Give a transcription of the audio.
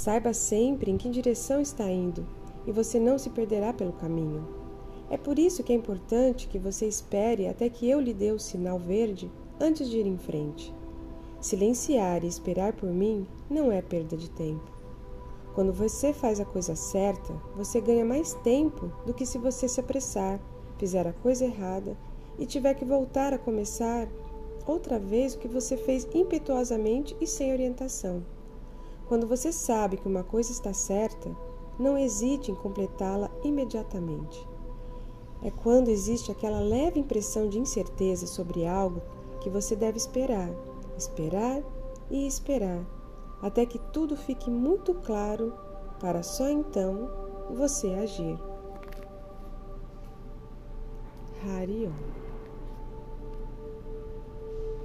Saiba sempre em que direção está indo e você não se perderá pelo caminho. É por isso que é importante que você espere até que eu lhe dê o sinal verde antes de ir em frente. Silenciar e esperar por mim não é perda de tempo. Quando você faz a coisa certa, você ganha mais tempo do que se você se apressar, fizer a coisa errada e tiver que voltar a começar outra vez o que você fez impetuosamente e sem orientação. Quando você sabe que uma coisa está certa, não hesite em completá-la imediatamente. É quando existe aquela leve impressão de incerteza sobre algo que você deve esperar, esperar e esperar, até que tudo fique muito claro, para só então você agir. Harion